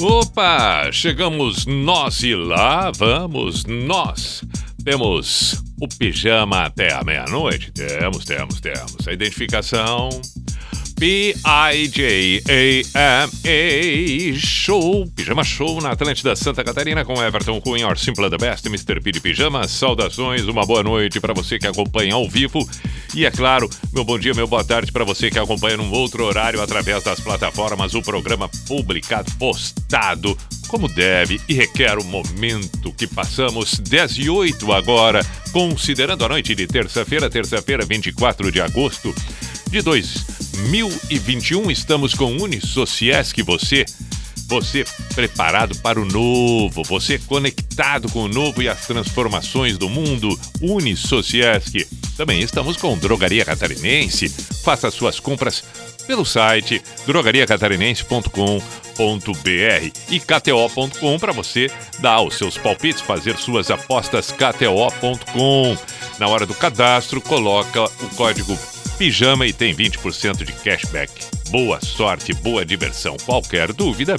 Opa! Chegamos nós e lá vamos nós. Temos o pijama até a meia-noite? Temos, temos, temos. A identificação. P-I-J-A-M-A Show, Pijama Show na Atlântida Santa Catarina com Everton Cunha, Or Simple the Best, Mr. P de Pijama. Saudações, uma boa noite para você que acompanha ao vivo. E é claro, meu bom dia, meu boa tarde para você que acompanha num outro horário através das plataformas. O programa publicado, postado, como deve e requer o momento que passamos 10 e 8 agora, considerando a noite de terça-feira, terça-feira, 24 de agosto de 2021. Estamos com Unisociesc, você, você preparado para o novo, você conectado com o novo e as transformações do mundo. Unisociesc. Também estamos com Drogaria Catarinense. Faça suas compras pelo site drogariacatarinense.com.br e kto.com para você dar os seus palpites, fazer suas apostas kto.com. Na hora do cadastro, coloca o código pijama e tem 20% de cashback. Boa sorte, boa diversão. Qualquer dúvida,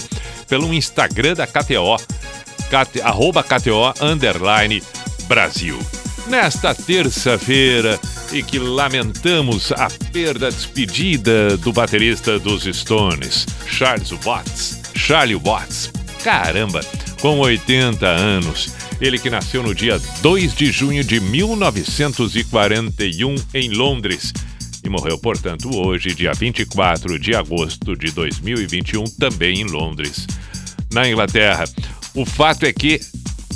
pelo Instagram da KTO, KT, arroba KTO underline Brasil. Nesta terça-feira, e que lamentamos a perda despedida do baterista dos Stones, Charles Watts. Charlie Watts. Caramba, com 80 anos. Ele que nasceu no dia 2 de junho de 1941 em Londres e morreu, portanto, hoje, dia 24 de agosto de 2021, também em Londres, na Inglaterra. O fato é que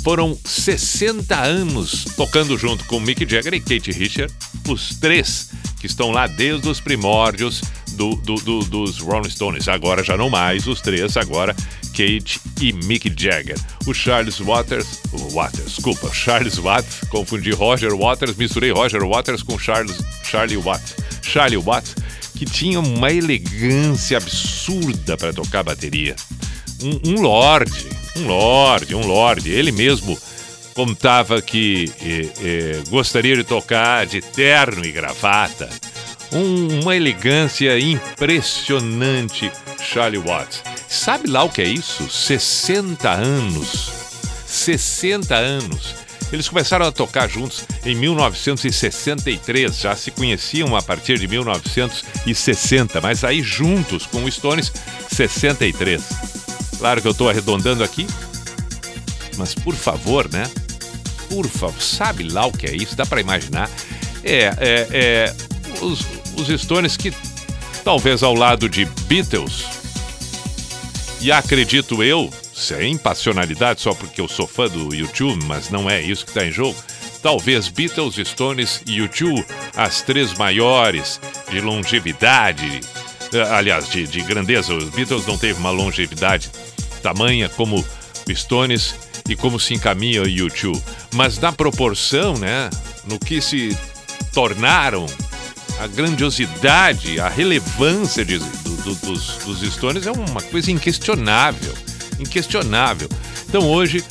foram 60 anos tocando junto com Mick Jagger e Kate Richard, os três que estão lá desde os primórdios do, do, do, dos Rolling Stones. Agora já não mais os três, agora Kate e Mick Jagger. O Charles Waters, Waters, desculpa, Charles Watts, confundi Roger Waters, misturei Roger Waters com Charles, Charlie Watts. Charlie Watts, que tinha uma elegância absurda para tocar bateria. Um, um lorde, um lorde, um lorde. Ele mesmo contava que eh, eh, gostaria de tocar de terno e gravata. Um, uma elegância impressionante, Charlie Watts. Sabe lá o que é isso? 60 anos. 60 anos. Eles começaram a tocar juntos em 1963, já se conheciam a partir de 1960, mas aí juntos com o Stones, 63. Claro que eu estou arredondando aqui, mas por favor, né? Por favor, sabe lá o que é isso? Dá para imaginar? É, é, é os, os Stones que talvez ao lado de Beatles, e acredito eu, sem passionalidade, só porque eu sou fã do YouTube, mas não é isso que está em jogo. Talvez Beatles, Stones e YouTube, as três maiores de longevidade, eh, aliás, de, de grandeza. Os Beatles não teve uma longevidade tamanha como Stones e como se encaminha o YouTube. Mas na proporção, né, no que se tornaram, a grandiosidade, a relevância de, do, do, dos, dos Stones é uma coisa inquestionável inquestionável. Então hoje,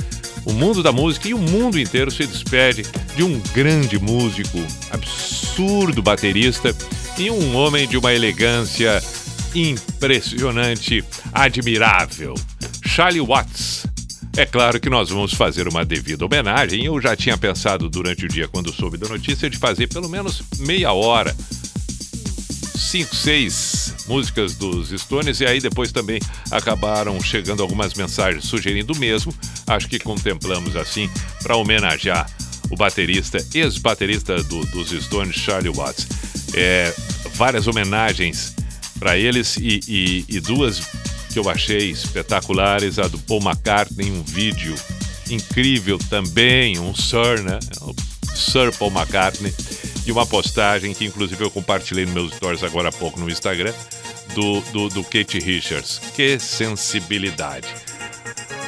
o mundo da música e o mundo inteiro se despede de um grande músico, absurdo baterista e um homem de uma elegância impressionante, admirável. Charlie Watts. É claro que nós vamos fazer uma devida homenagem. Eu já tinha pensado durante o dia, quando soube da notícia, de fazer pelo menos meia hora cinco, seis músicas dos Stones e aí depois também acabaram chegando algumas mensagens sugerindo o mesmo. Acho que contemplamos assim para homenagear o baterista, ex-baterista do, dos Stones, Charlie Watts. É, várias homenagens para eles e, e, e duas que eu achei espetaculares, a do Paul McCartney, um vídeo incrível também, um Sir, né? O Sir Paul McCartney de uma postagem que inclusive eu compartilhei nos meus stories agora há pouco no Instagram, do, do, do Kate Richards. Que sensibilidade!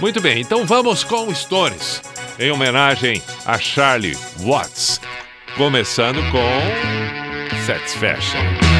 Muito bem, então vamos com stories, em homenagem a Charlie Watts, começando com Satisfaction.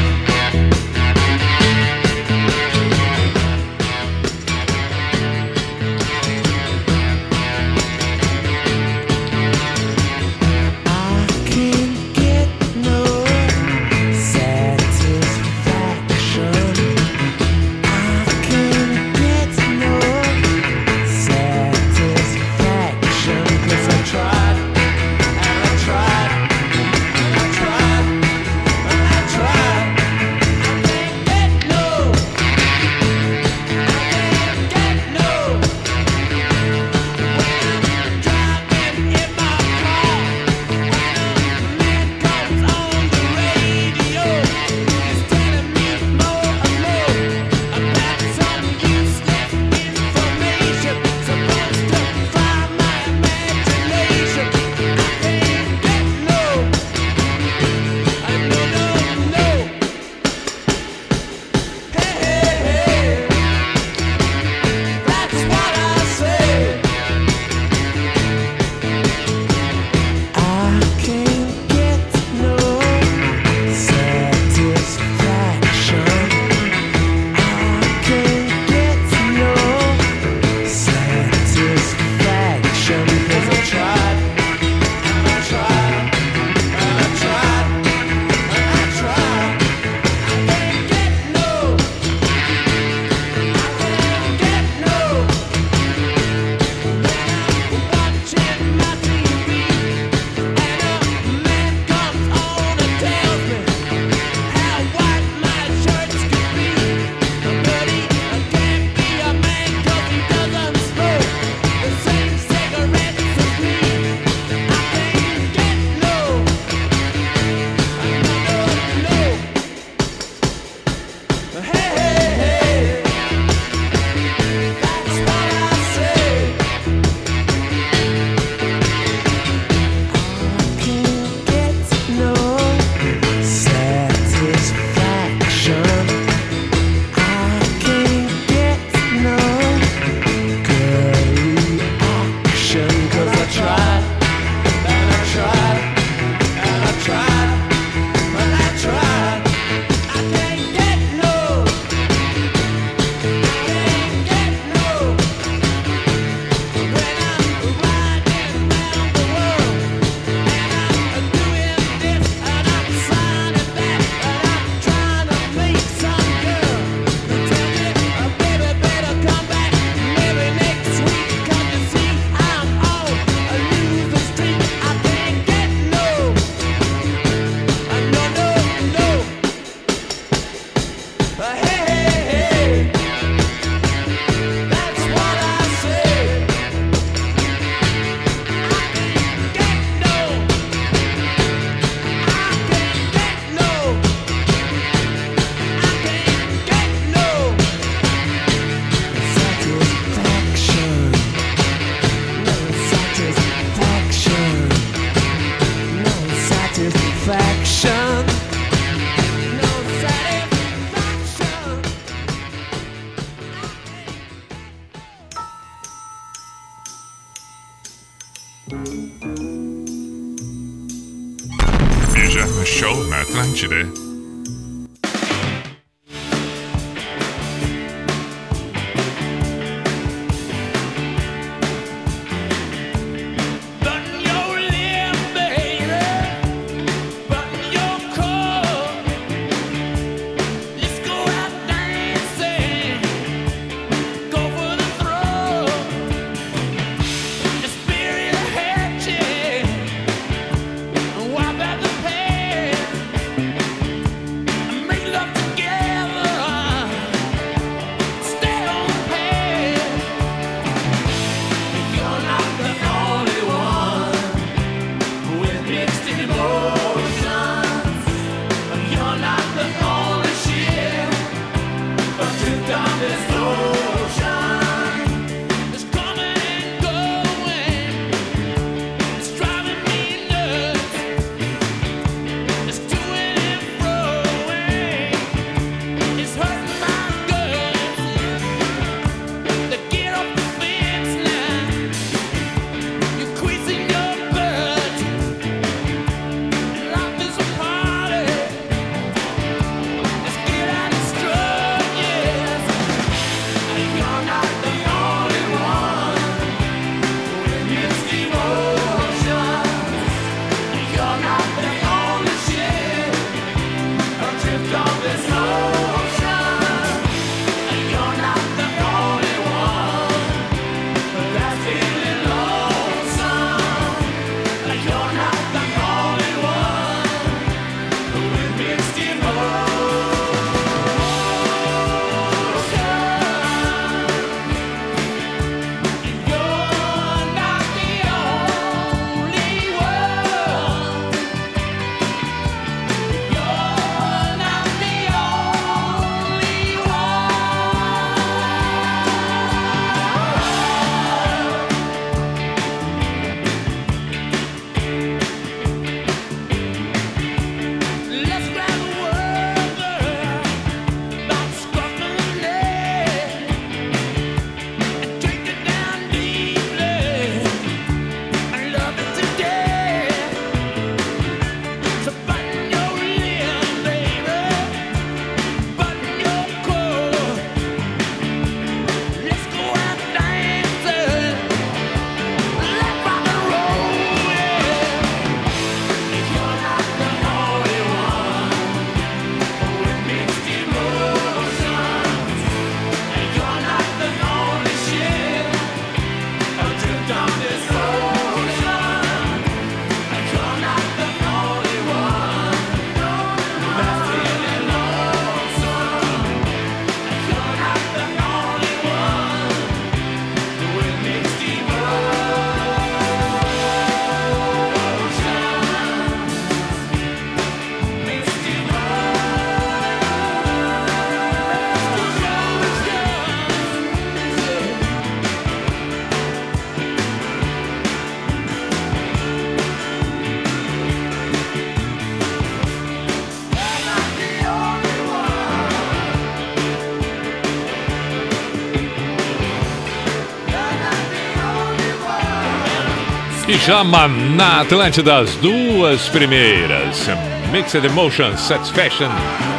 Pijama na Atlântida, as duas primeiras. Mixed Emotion Satisfaction.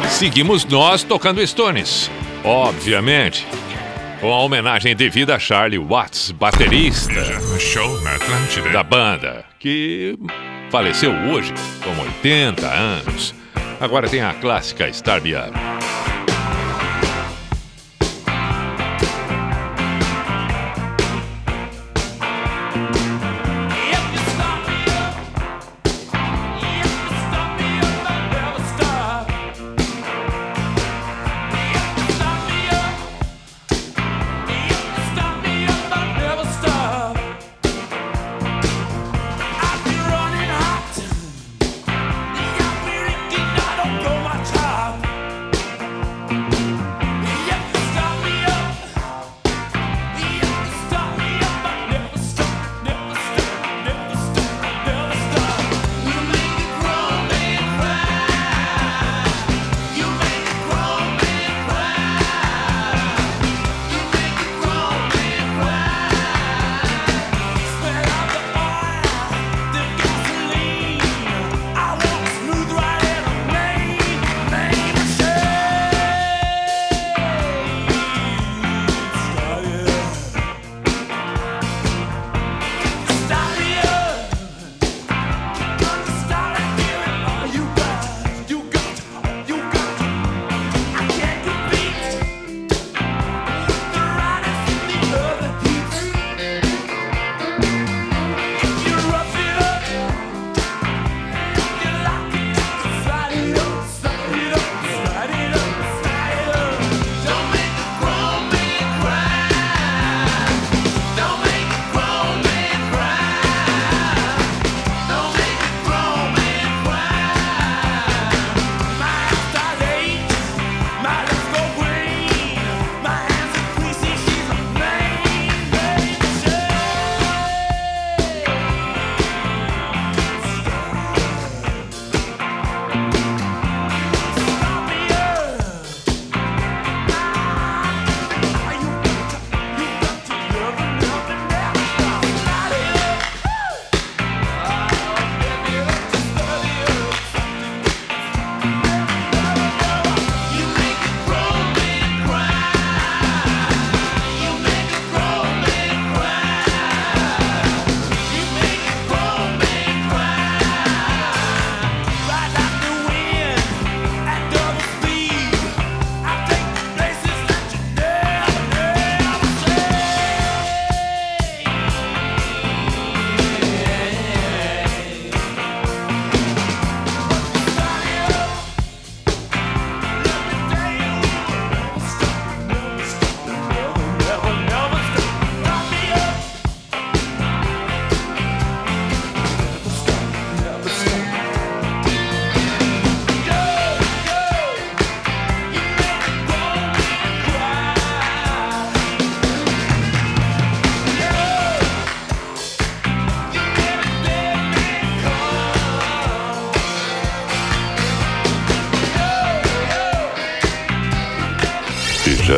Seguimos nós tocando Stones, obviamente. Com a homenagem devida a Charlie Watts, baterista Show na Atlântida. da banda, que faleceu hoje, com 80 anos. Agora tem a clássica Star Me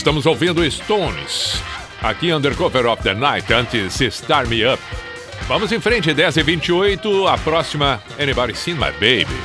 Estamos ouvindo Stones. Aqui, Undercover of the Night, antes Star Me Up. Vamos em frente, 10 e 28 a próxima Anybody Seen My Baby.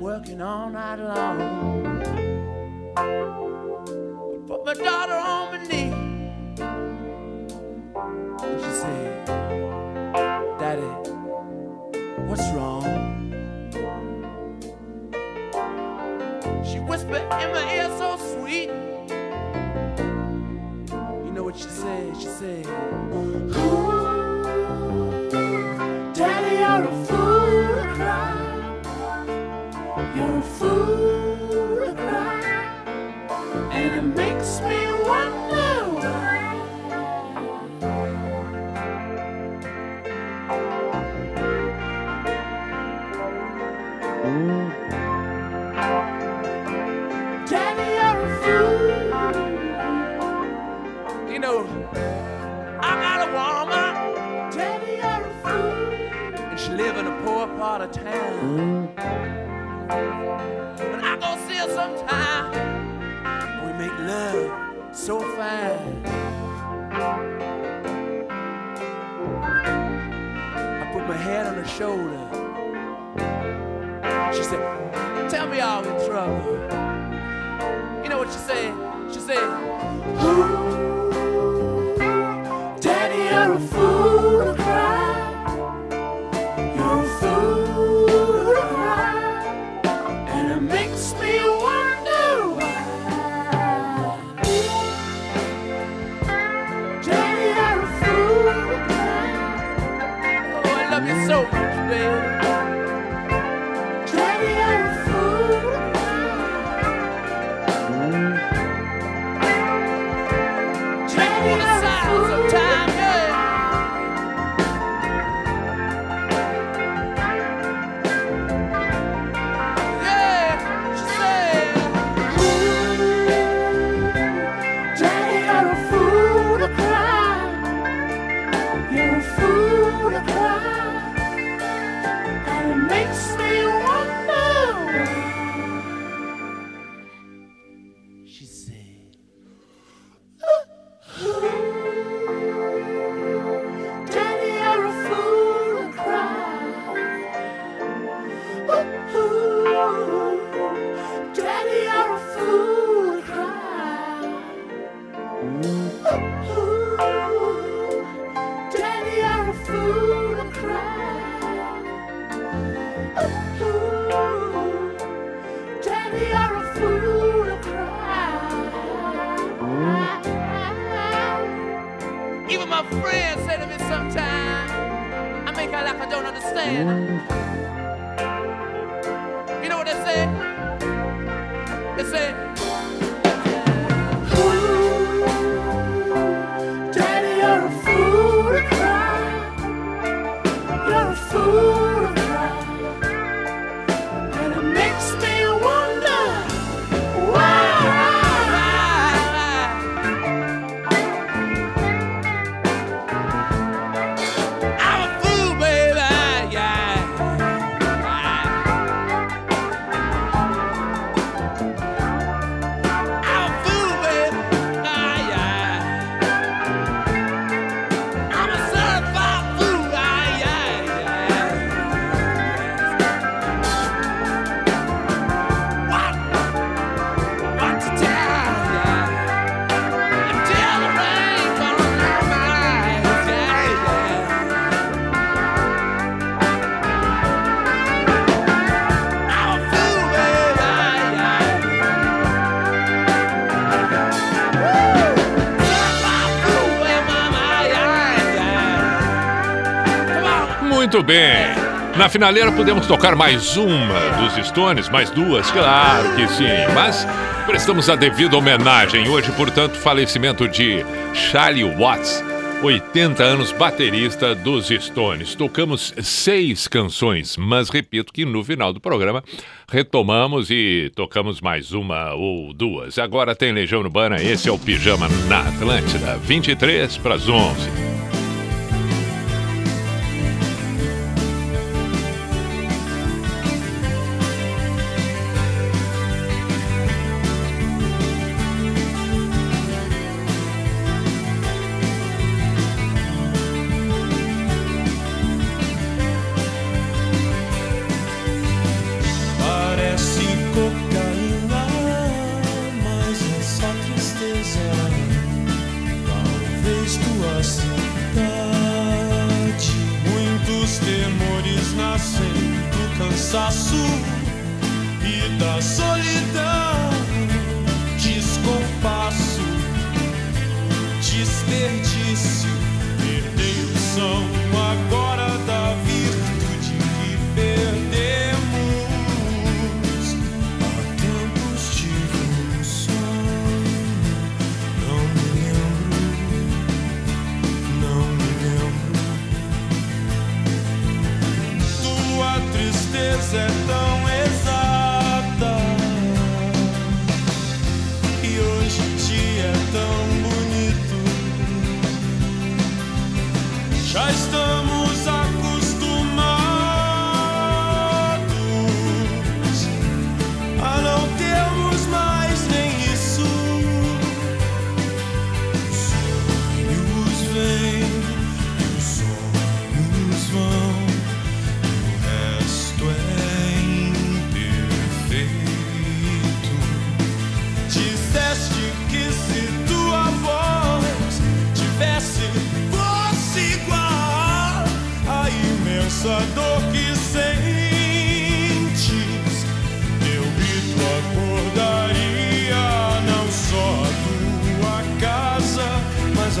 working all night long. Put my daughter on my knee. so fine. I put my head on her shoulder. She said, Tell me I'm in trouble. You know what she said? She said, Ooh. It's a Muito bem. Na finaleira podemos tocar mais uma dos Stones, mais duas, claro que sim. Mas prestamos a devida homenagem hoje, portanto, falecimento de Charlie Watts, 80 anos baterista dos Stones. Tocamos seis canções, mas repito que no final do programa retomamos e tocamos mais uma ou duas. Agora tem Legião Urbana, esse é o Pijama na Atlântida, 23 para as 11.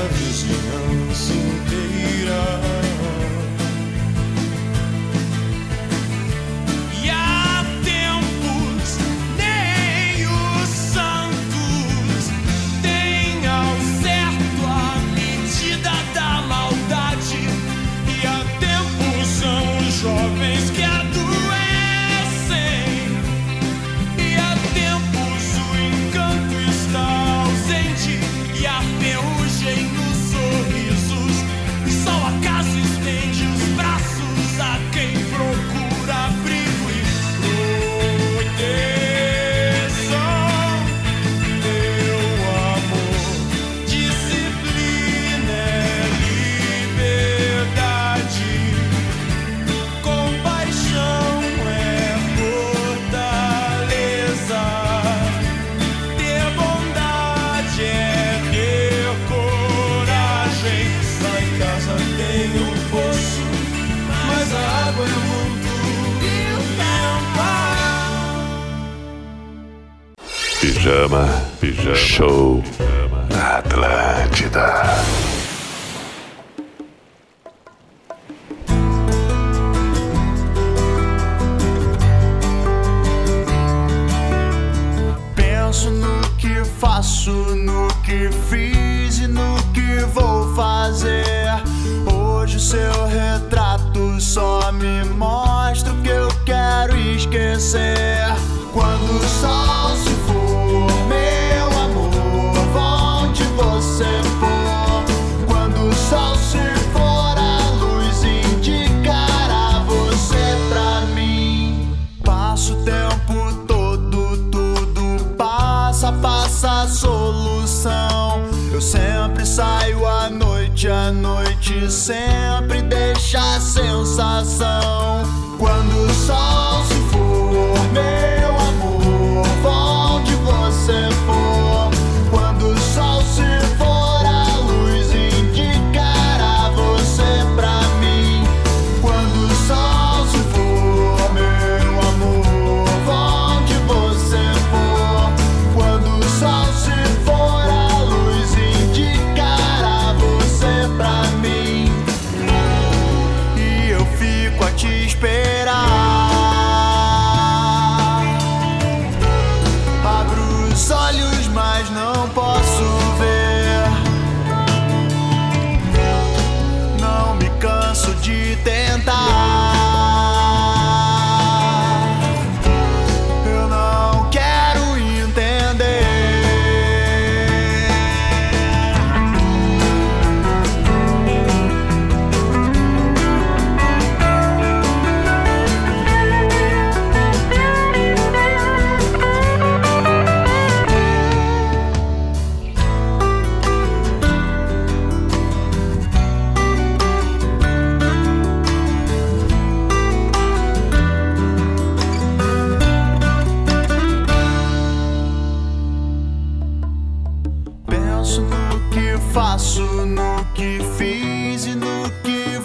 nossa vizinhança inteira. Pijama Show na Atlântida. Penso no que faço, no que fiz e no que vou fazer. Hoje seu retrato só me mostra o que eu quero esquecer. Eu sempre saio à noite, à noite sempre deixa a sensação. Quando o sol se for, meu.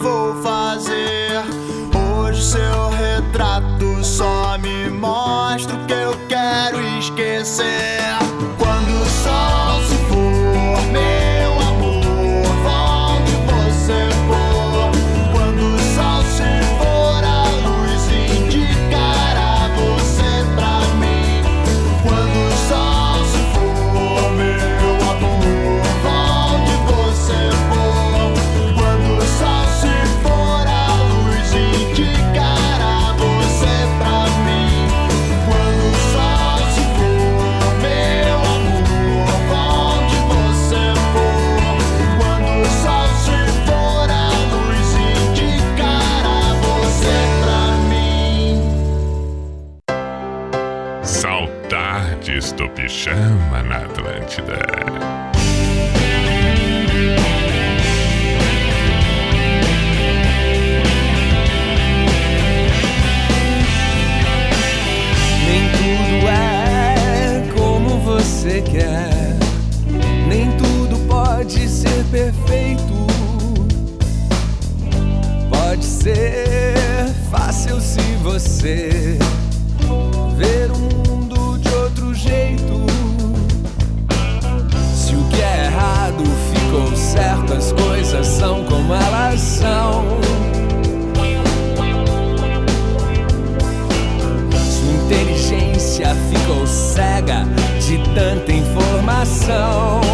vou fazer. Hoje seu retrato só me mostra o que eu quero esquecer. tanta informação.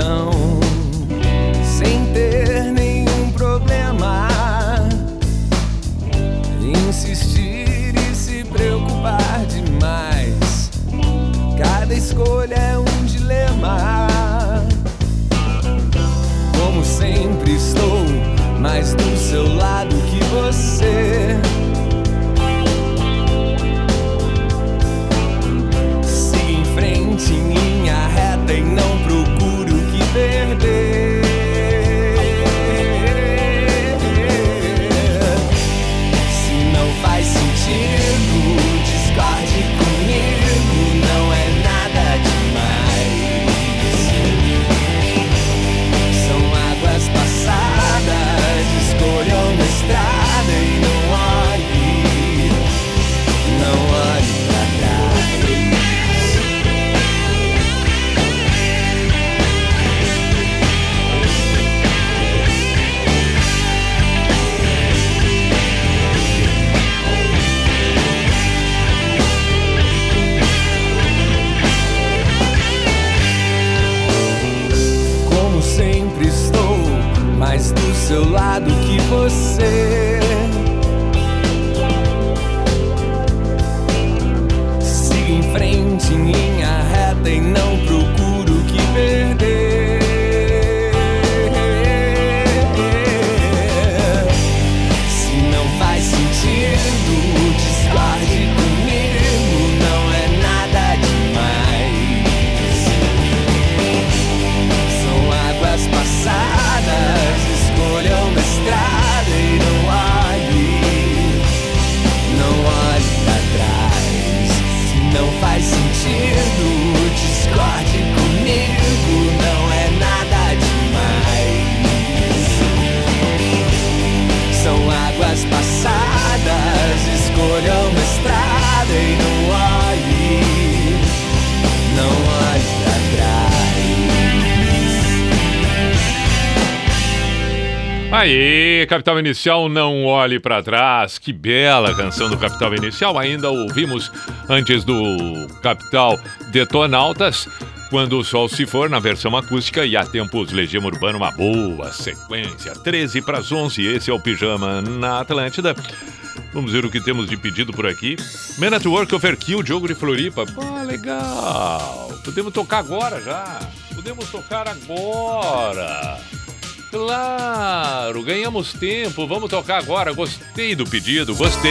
down lado que você Inicial, Não Olhe para Trás. Que bela canção do Capital Inicial. Ainda ouvimos antes do Capital Detonautas. Quando o Sol Se For, na versão acústica, e há tempos Legião Urbana, uma boa sequência. 13 para as 11, esse é o Pijama na Atlântida. Vamos ver o que temos de pedido por aqui. Man at Work Overkill, Diogo de Floripa. Ah, legal. Podemos tocar agora já. Podemos tocar agora. Claro, ganhamos tempo. Vamos tocar agora. Gostei do pedido, gostei.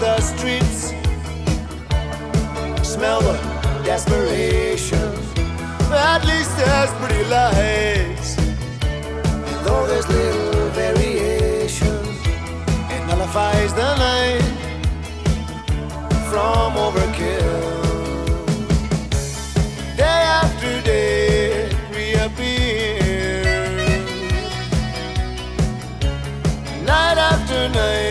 the streets. Smell the desperation. At least there's pretty lights. And though there's little variation, it nullifies the night from overkill. Day after day reappears. Night after night.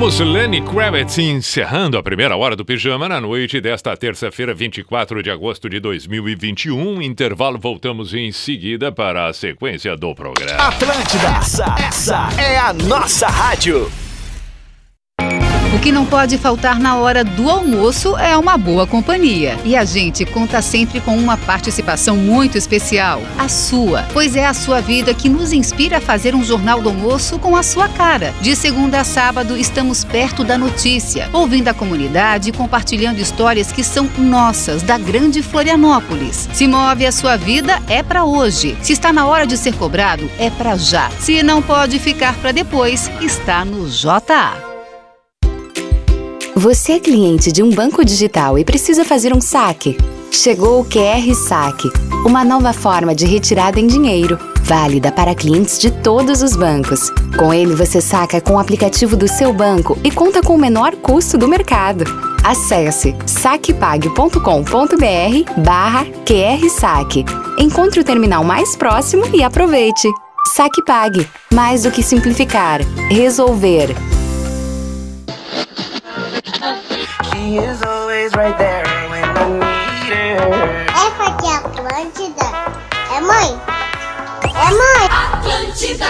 Ouvimos Lenny Kravitz encerrando a primeira hora do Pijama na noite desta terça-feira, 24 de agosto de 2021. Intervalo, voltamos em seguida para a sequência do programa. Atlântida, essa, essa é a nossa rádio. O que não pode faltar na hora do almoço é uma boa companhia. E a gente conta sempre com uma participação muito especial, a sua, pois é a sua vida que nos inspira a fazer um jornal do almoço com a sua cara. De segunda a sábado, estamos perto da notícia, ouvindo a comunidade e compartilhando histórias que são nossas, da grande Florianópolis. Se move a sua vida, é para hoje. Se está na hora de ser cobrado, é para já. Se não pode ficar para depois, está no JA. Você é cliente de um banco digital e precisa fazer um saque? Chegou o QR Saque, uma nova forma de retirada em dinheiro, válida para clientes de todos os bancos. Com ele você saca com o aplicativo do seu banco e conta com o menor custo do mercado. Acesse saquepague.com.br barra QR Saque. Encontre o terminal mais próximo e aproveite. Saque Pague. Mais do que simplificar. Resolver. Essa aqui é Atlântida. É mãe? É mãe? Atlântida.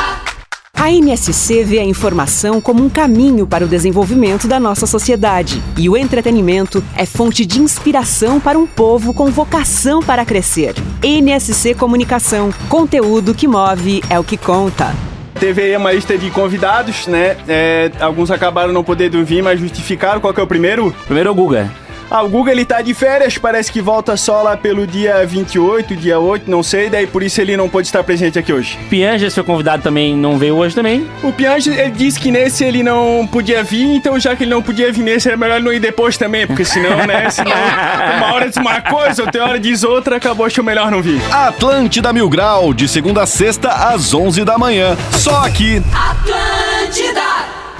A NSC vê a informação como um caminho para o desenvolvimento da nossa sociedade. E o entretenimento é fonte de inspiração para um povo com vocação para crescer. NSC Comunicação. Conteúdo que move é o que conta. Teve aí uma lista de convidados, né? É, alguns acabaram não podendo vir, mas justificaram. Qual que é o primeiro? Primeiro é o Guga. Ah, o Guga ele tá de férias, parece que volta só lá pelo dia 28, dia 8, não sei, daí por isso ele não pôde estar presente aqui hoje. Pianja, seu convidado, também não veio hoje também. O Piange, ele disse que nesse ele não podia vir, então já que ele não podia vir nesse, é melhor ele não ir depois também, porque senão, né, senão uma hora diz uma coisa, outra hora diz outra, acabou, acho melhor não vir. Atlântida Mil Grau, de segunda a sexta, às 11 da manhã. Só aqui. Atlântida.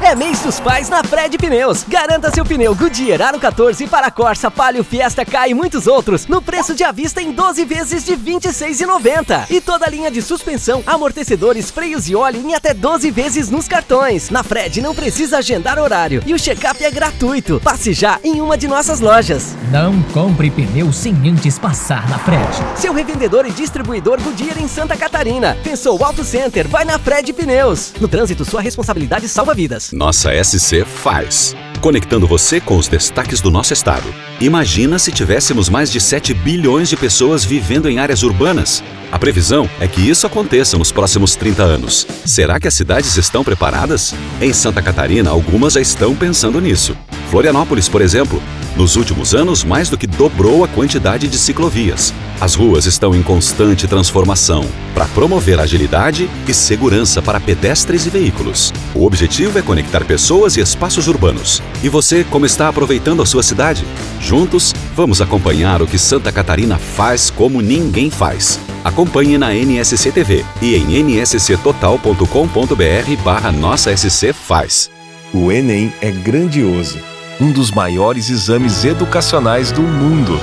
É mês dos pais na Fred Pneus. Garanta seu pneu Goodyear Aro 14 para Corsa, Palio, Fiesta, K e muitos outros no preço de avista em 12 vezes de R$ 26,90. E toda a linha de suspensão, amortecedores, freios e óleo em até 12 vezes nos cartões. Na Fred não precisa agendar horário e o check-up é gratuito. Passe já em uma de nossas lojas. Não compre pneu sem antes passar na Fred. Seu revendedor e distribuidor Goodyear em Santa Catarina. Pensou Auto Center? Vai na Fred Pneus. No trânsito, sua responsabilidade salva vidas. Nossa SC faz. Conectando você com os destaques do nosso estado. Imagina se tivéssemos mais de 7 bilhões de pessoas vivendo em áreas urbanas. A previsão é que isso aconteça nos próximos 30 anos. Será que as cidades estão preparadas? Em Santa Catarina, algumas já estão pensando nisso. Florianópolis, por exemplo, nos últimos anos mais do que dobrou a quantidade de ciclovias. As ruas estão em constante transformação para promover agilidade e segurança para pedestres e veículos. O objetivo é conectar pessoas e espaços urbanos. E você, como está aproveitando a sua cidade? Juntos, vamos acompanhar o que Santa Catarina faz como ninguém faz. Acompanhe na NSC TV e em nsctotal.com.br barra Nossa SC Faz. O Enem é grandioso, um dos maiores exames educacionais do mundo.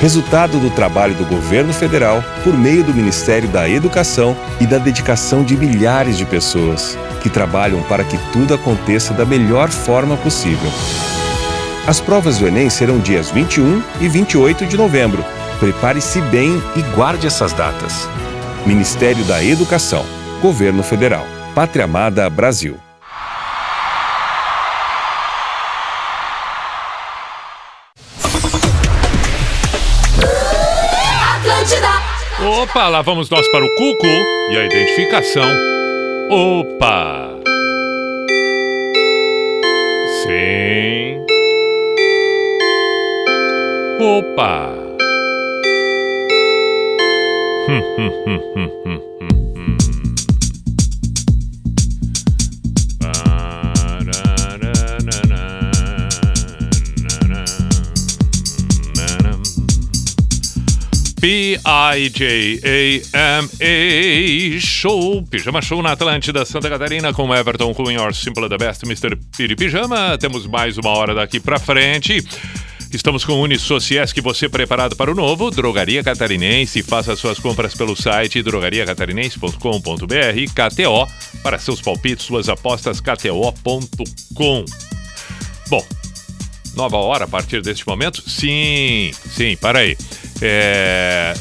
Resultado do trabalho do governo federal por meio do Ministério da Educação e da dedicação de milhares de pessoas que trabalham para que tudo aconteça da melhor forma possível. As provas do Enem serão dias 21 e 28 de novembro. Prepare-se bem e guarde essas datas. Ministério da Educação, Governo Federal, Pátria Amada Brasil. Atlântida. Opa, lá vamos nós para o Cuco e a identificação. Opa! Sim. Opa! P-I-J-A-M-A Show, Pijama Show na Atlântida, Santa Catarina, com Everton Cunha, Simple the Best, Mr. Piri Pijama. Temos mais uma hora daqui pra frente. Estamos com o Unisociesc, você preparado para o novo? Drogaria Catarinense, faça suas compras pelo site drogariacatarinense.com.br KTO, para seus palpites, suas apostas, kto.com. Bom, nova hora a partir deste momento? Sim, sim, para aí. É...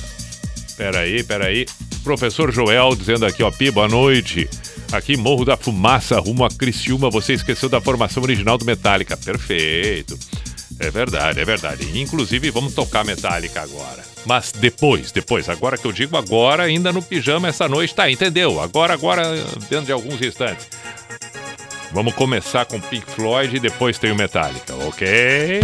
Peraí, peraí. Professor Joel dizendo aqui, ó, Pi, boa noite. Aqui, Morro da Fumaça, rumo a Criciúma. Você esqueceu da formação original do Metallica. Perfeito. É verdade, é verdade. Inclusive, vamos tocar Metallica agora. Mas depois, depois. Agora que eu digo agora, ainda no pijama essa noite. Tá, entendeu? Agora, agora, dentro de alguns instantes. Vamos começar com Pink Floyd e depois tem o Metallica, ok?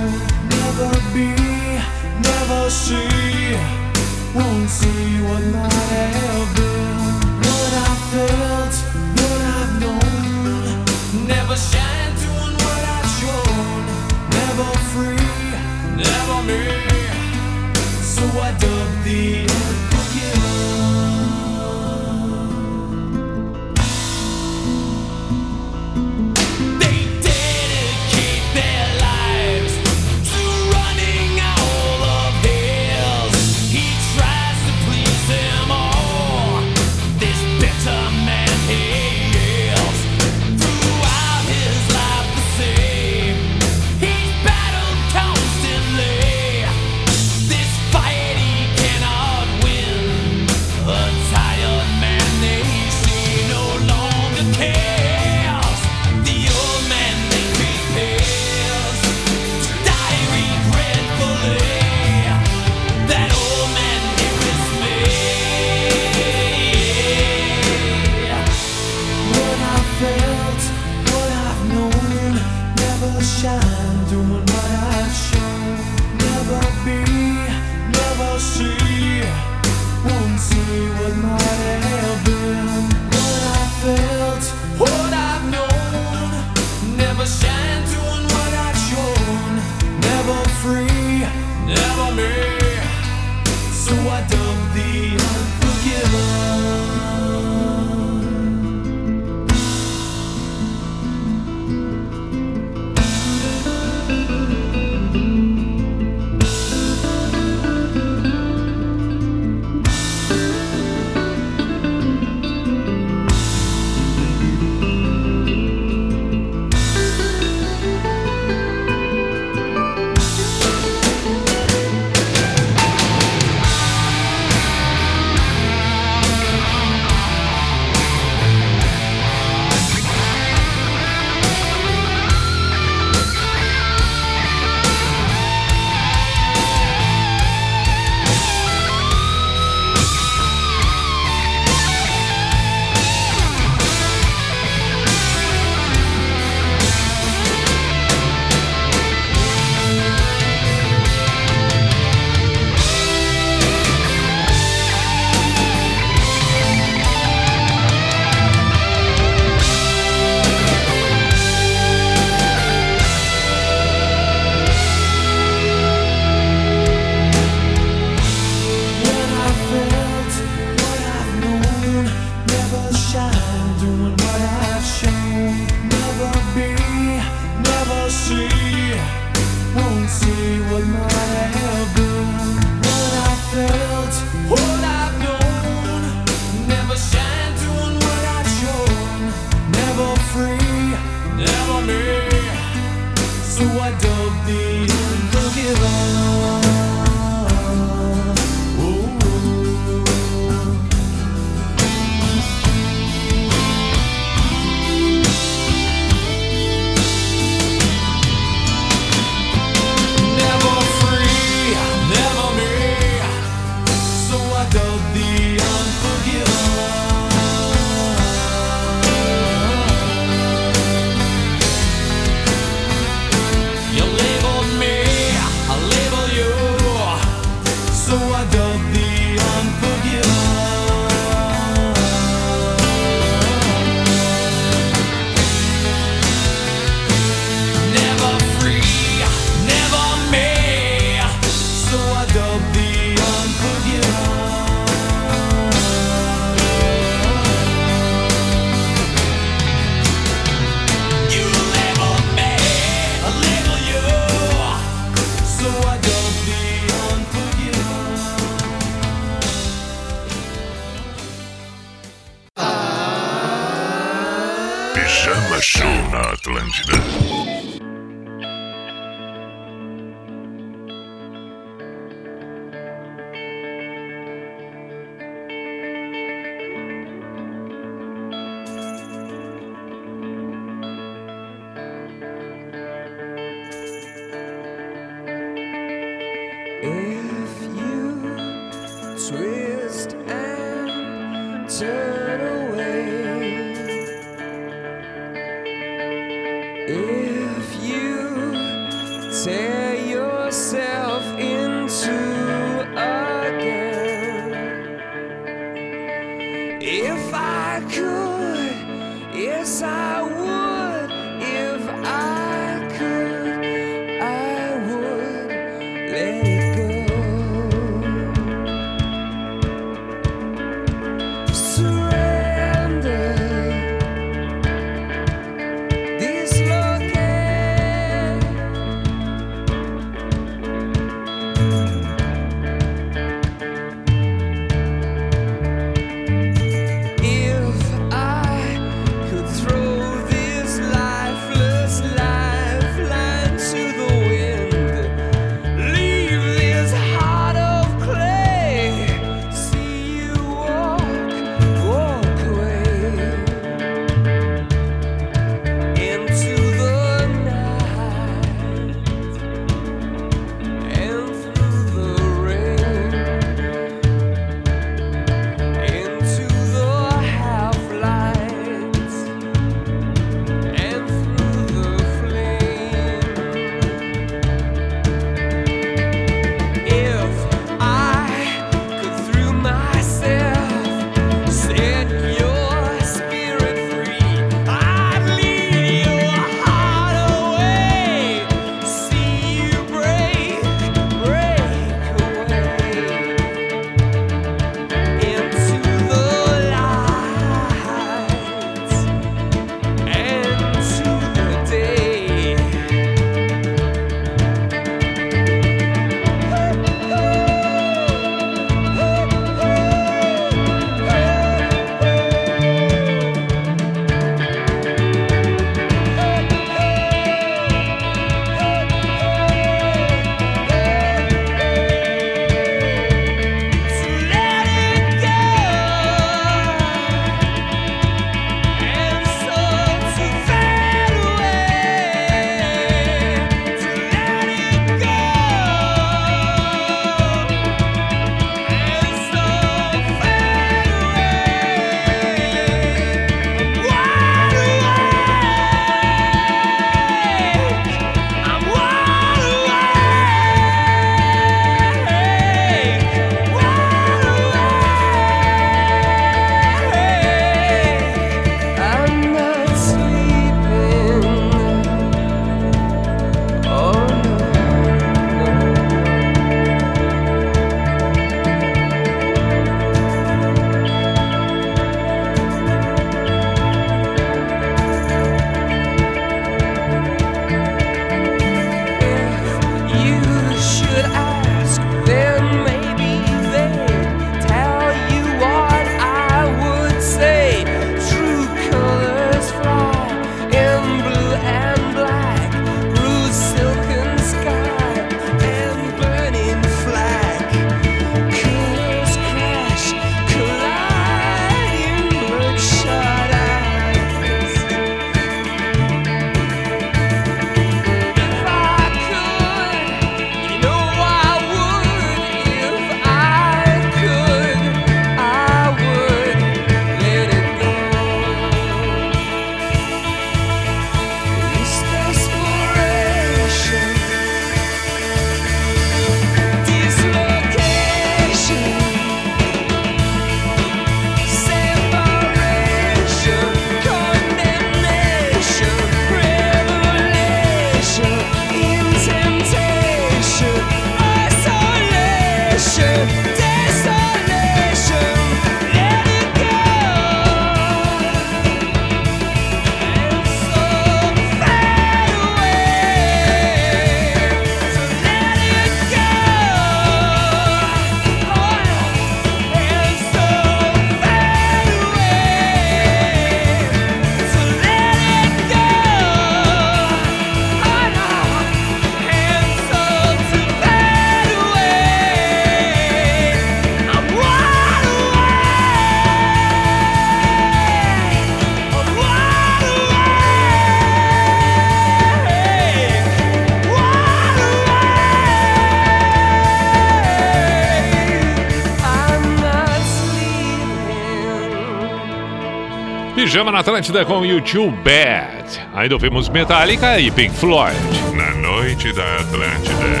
Pijama na Atlântida com YouTube Bad. Ainda ouvimos Metallica e Pink Floyd. Na noite da Atlântida.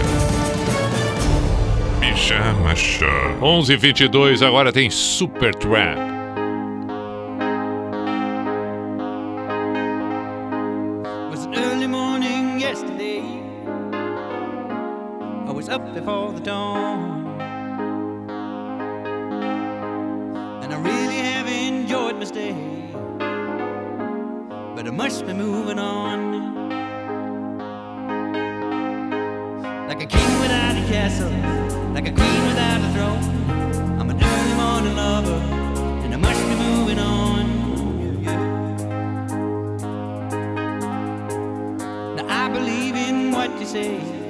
Pijama Show. 11:22 agora tem Super Trap. up before the dawn. push me moving on. Like a king without a castle, like a queen without a throne. I'm an early morning lover, and I must be moving on. Yeah, yeah. Now I believe in what you say.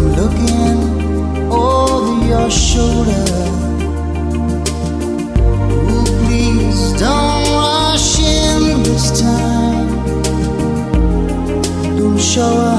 looking over your shoulder. Ooh, please don't rush in this time. Don't show up.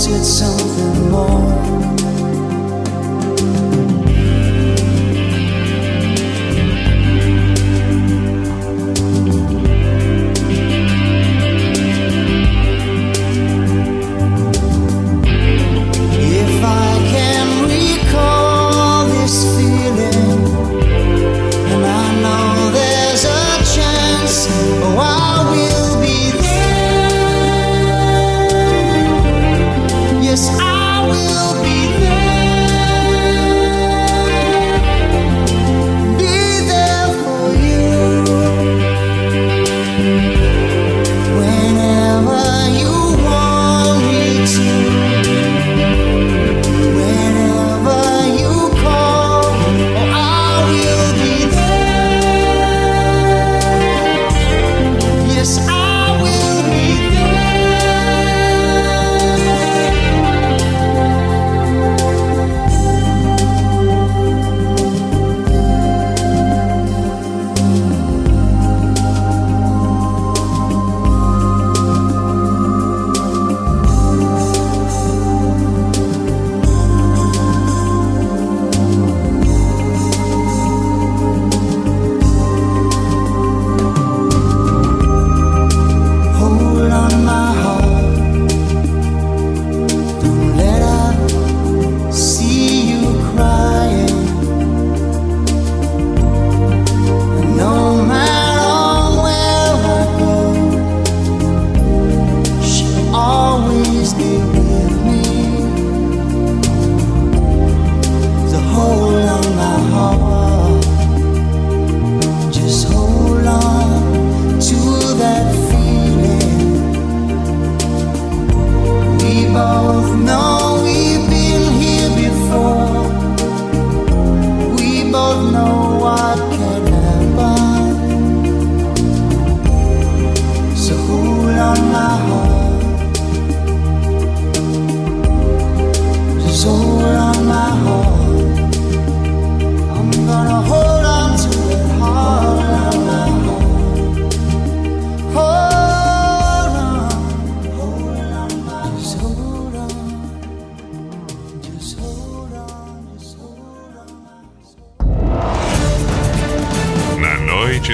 街巷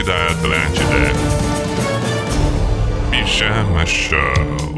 da Atlântida. Pijama Show.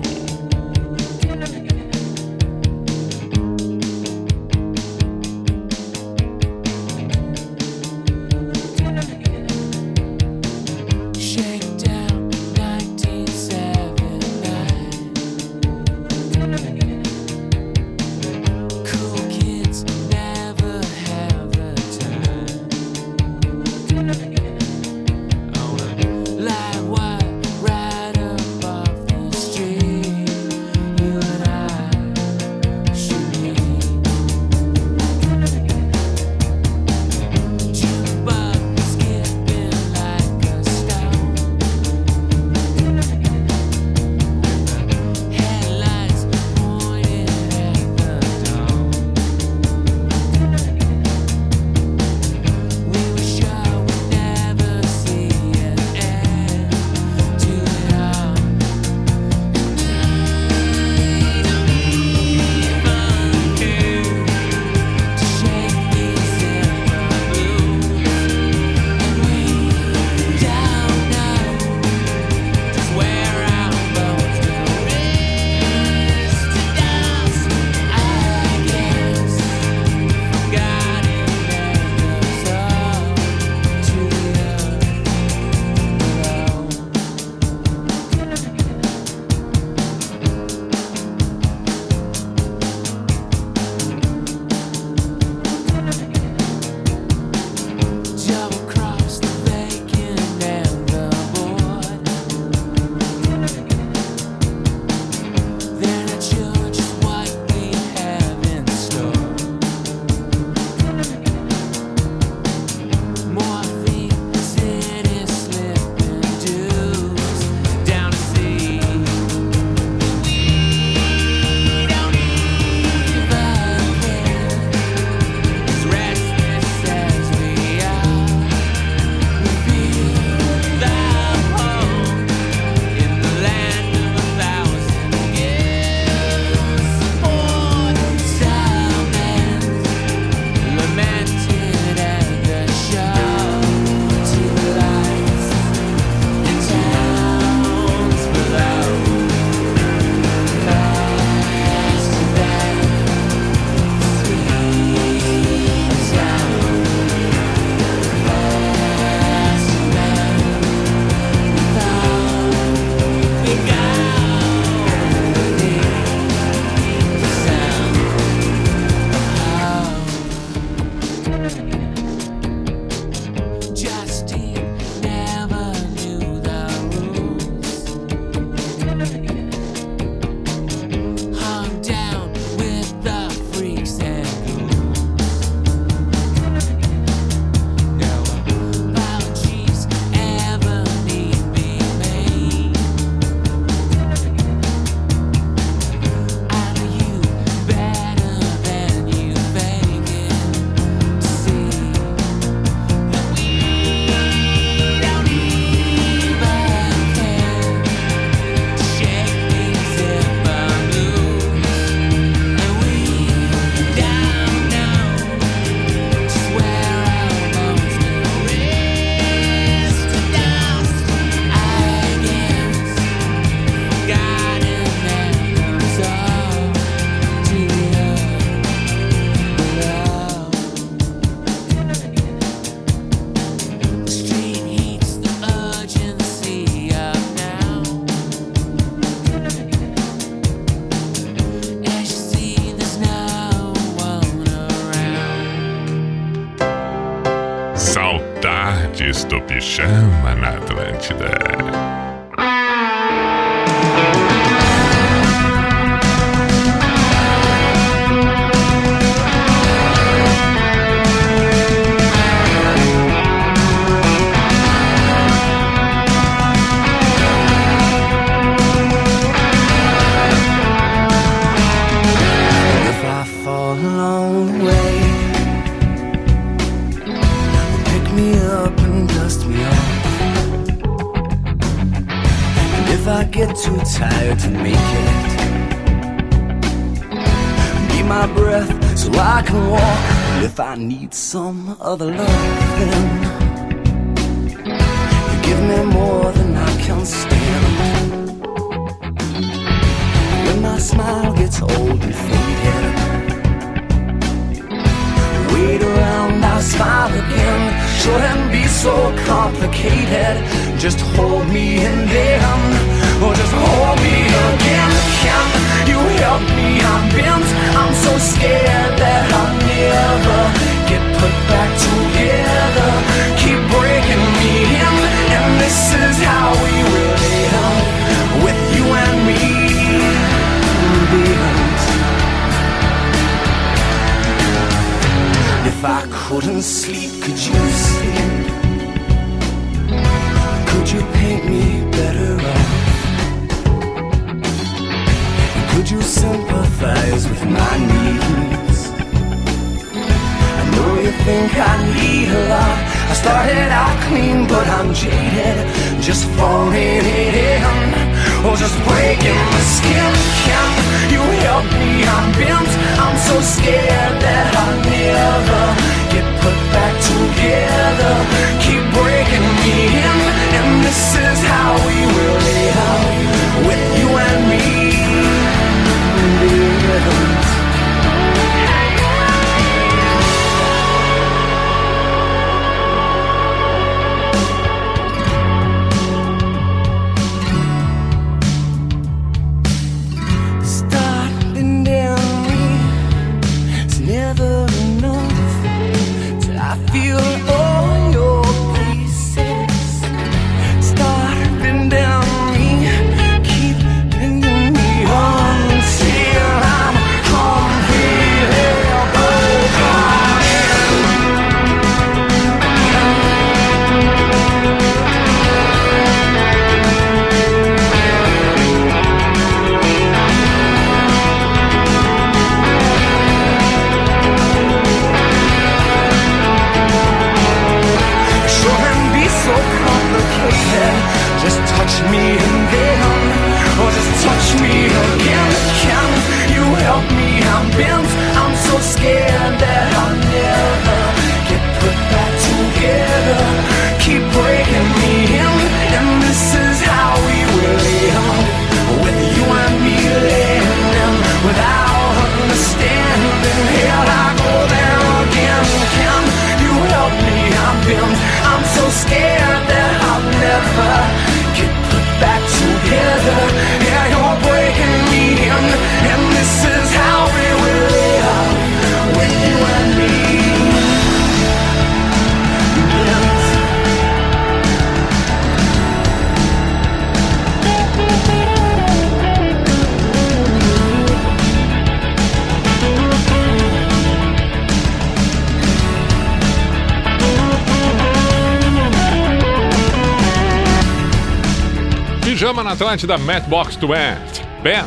Atlântida, Matchbox Twent, Bent. Band.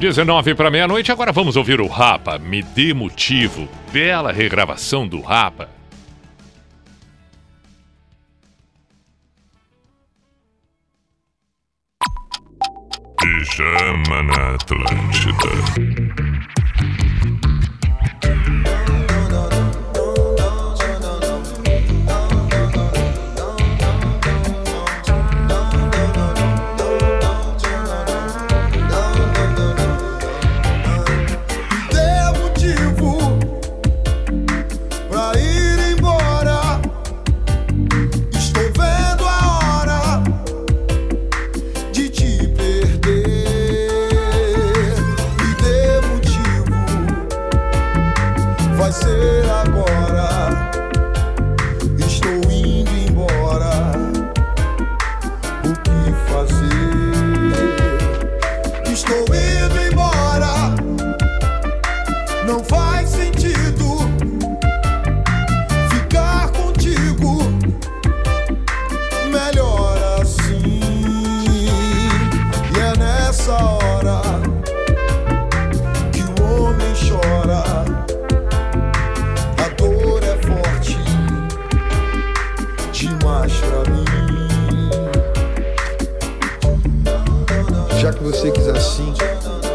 19 para meia-noite, agora vamos ouvir o Rapa, Me Dê Motivo. Bela regravação do Rapa. Pijama na Atlântida.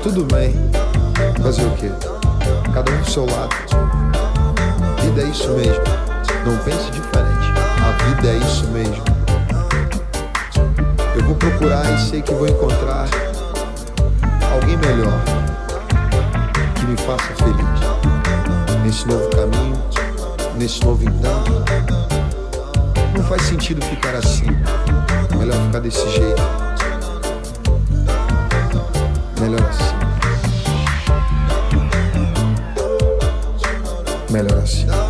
Tudo bem. Fazer o quê? Cada um do seu lado. Vida é isso mesmo. Não pense diferente. A vida é isso mesmo. Eu vou procurar e sei que vou encontrar alguém melhor que me faça feliz. Nesse novo caminho, nesse novo entanto. Não faz sentido ficar assim. Melhor ficar desse jeito. Melhor assim. Melodie.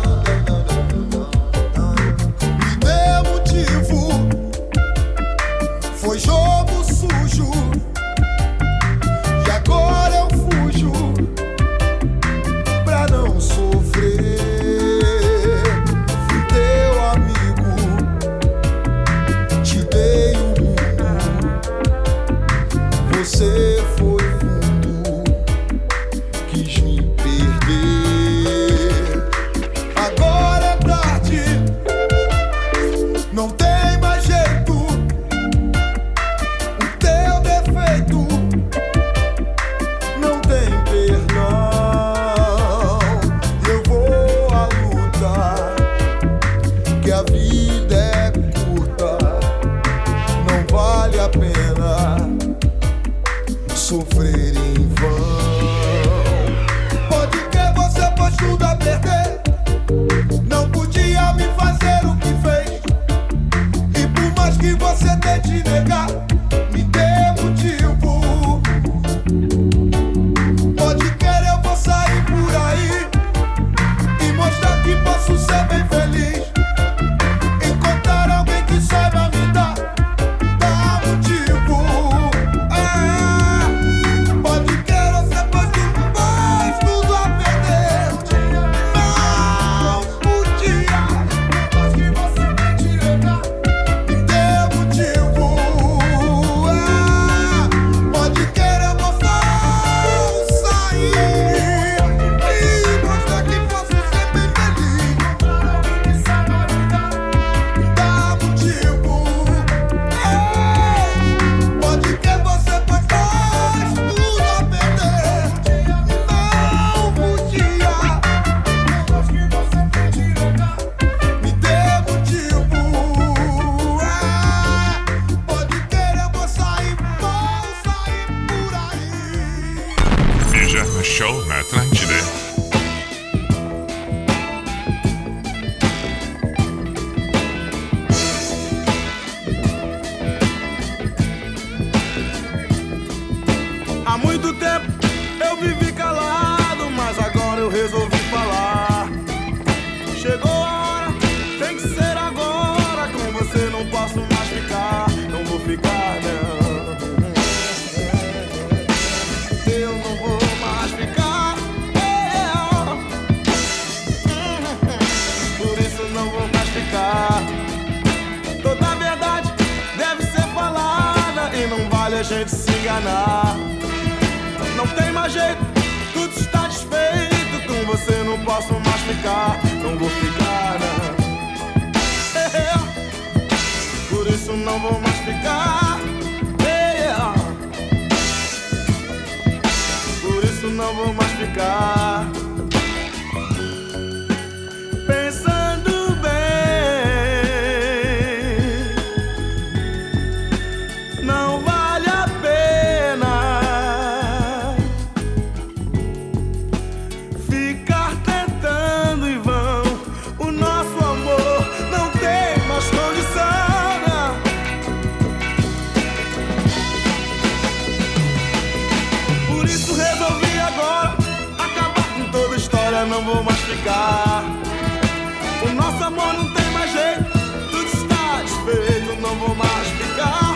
O nosso amor não tem mais jeito, tudo está desfeito, não vou mais ficar.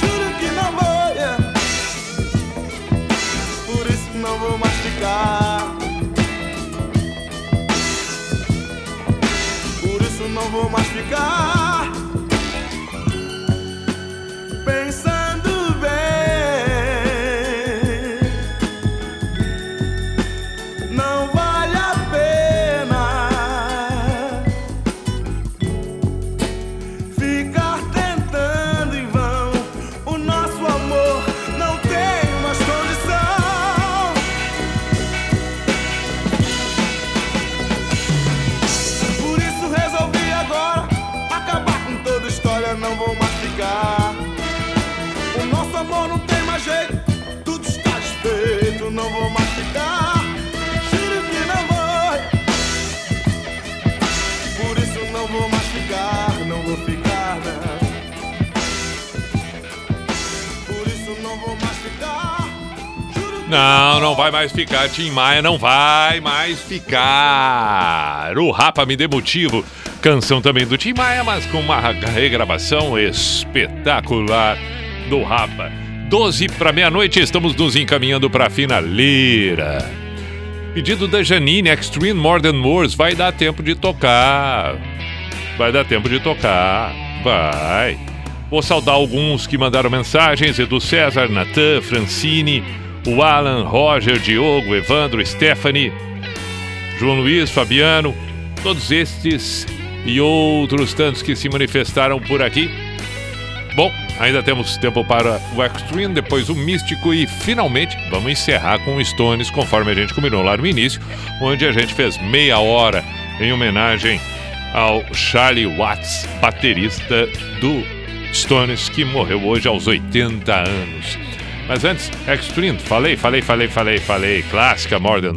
Juro que não vou, yeah. por isso não vou mais ficar. Por isso não vou mais ficar. Não, não vai mais ficar. Tim Maia não vai mais ficar. O Rapa me dê motivo. Canção também do Tim Maia, mas com uma regravação espetacular do Rapa. 12 para meia-noite, estamos nos encaminhando para a finaleira. Pedido da Janine, Extreme More Than Words. Vai dar tempo de tocar. Vai dar tempo de tocar. Vai. Vou saudar alguns que mandaram mensagens: Edu César, Natan, Francine, o Alan, Roger, Diogo, Evandro, Stephanie, João Luiz, Fabiano, todos estes e outros tantos que se manifestaram por aqui. Bom, ainda temos tempo para o Extreme, depois o Místico e finalmente vamos encerrar com o Stones, conforme a gente combinou lá no início, onde a gente fez meia hora em homenagem ao Charlie Watts, baterista do Stones, que morreu hoje aos 80 anos. Mas antes, Extreme, falei, falei, falei, falei, falei, clássica More Than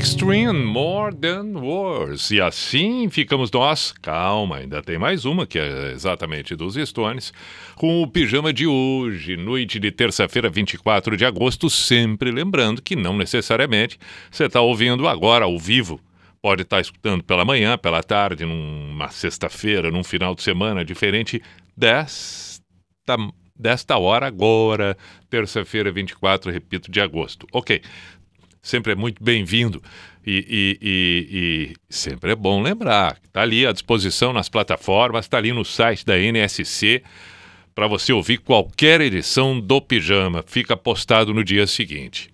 Extreme More Than Words. E assim ficamos nós. Calma, ainda tem mais uma, que é exatamente dos Stones, com o pijama de hoje, noite de terça-feira, 24 de agosto. Sempre lembrando que não necessariamente você está ouvindo agora ao vivo. Pode estar escutando pela manhã, pela tarde, numa sexta-feira, num final de semana diferente desta, desta hora agora, terça-feira, 24, repito, de agosto. Ok sempre é muito bem-vindo. E, e- e- e sempre é bom lembrar, está ali à disposição nas plataformas, está ali no site da NSC para você ouvir qualquer edição do Pijama. Fica postado no dia seguinte.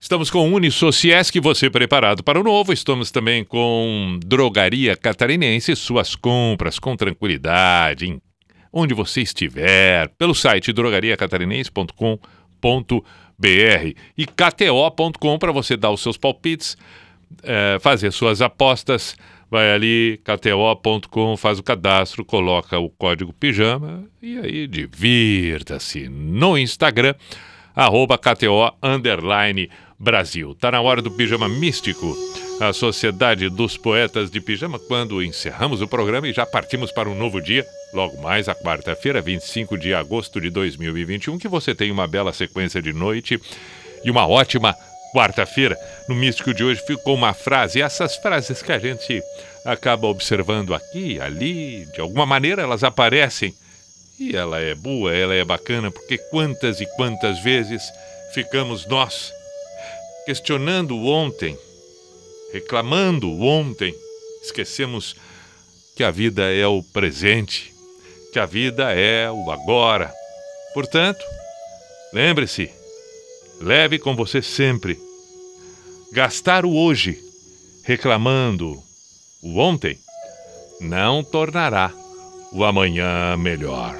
Estamos com Unisociesc, você preparado para o novo. Estamos também com Drogaria Catarinense, suas compras com tranquilidade, onde você estiver, pelo site drogariacatarinense.com.br e kto.com para você dar os seus palpites, eh, fazer suas apostas. Vai ali, kto.com, faz o cadastro, coloca o código pijama e aí divirta-se. No Instagram, arroba KTO Brasil. Tá na hora do Pijama Místico, a Sociedade dos Poetas de Pijama, quando encerramos o programa e já partimos para um novo dia, logo mais a quarta-feira, 25 de agosto de 2021, que você tenha uma bela sequência de noite e uma ótima quarta-feira. No Místico de hoje ficou uma frase, e essas frases que a gente acaba observando aqui, ali, de alguma maneira elas aparecem e ela é boa, ela é bacana, porque quantas e quantas vezes ficamos nós questionando ontem, reclamando ontem, esquecemos que a vida é o presente, que a vida é o agora. Portanto, lembre-se, leve com você sempre. Gastar o hoje reclamando o ontem não tornará o amanhã melhor.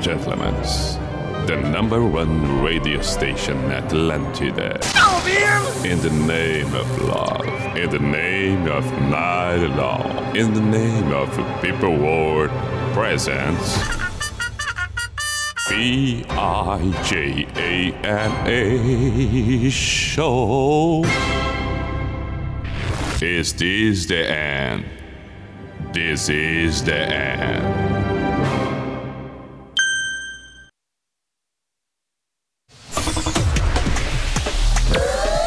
Gentlemen, the number one radio station Atlantida. In the name of love, in the name of night long, in the name of people world presents. B I J A N A show. Is this the end? This is the end.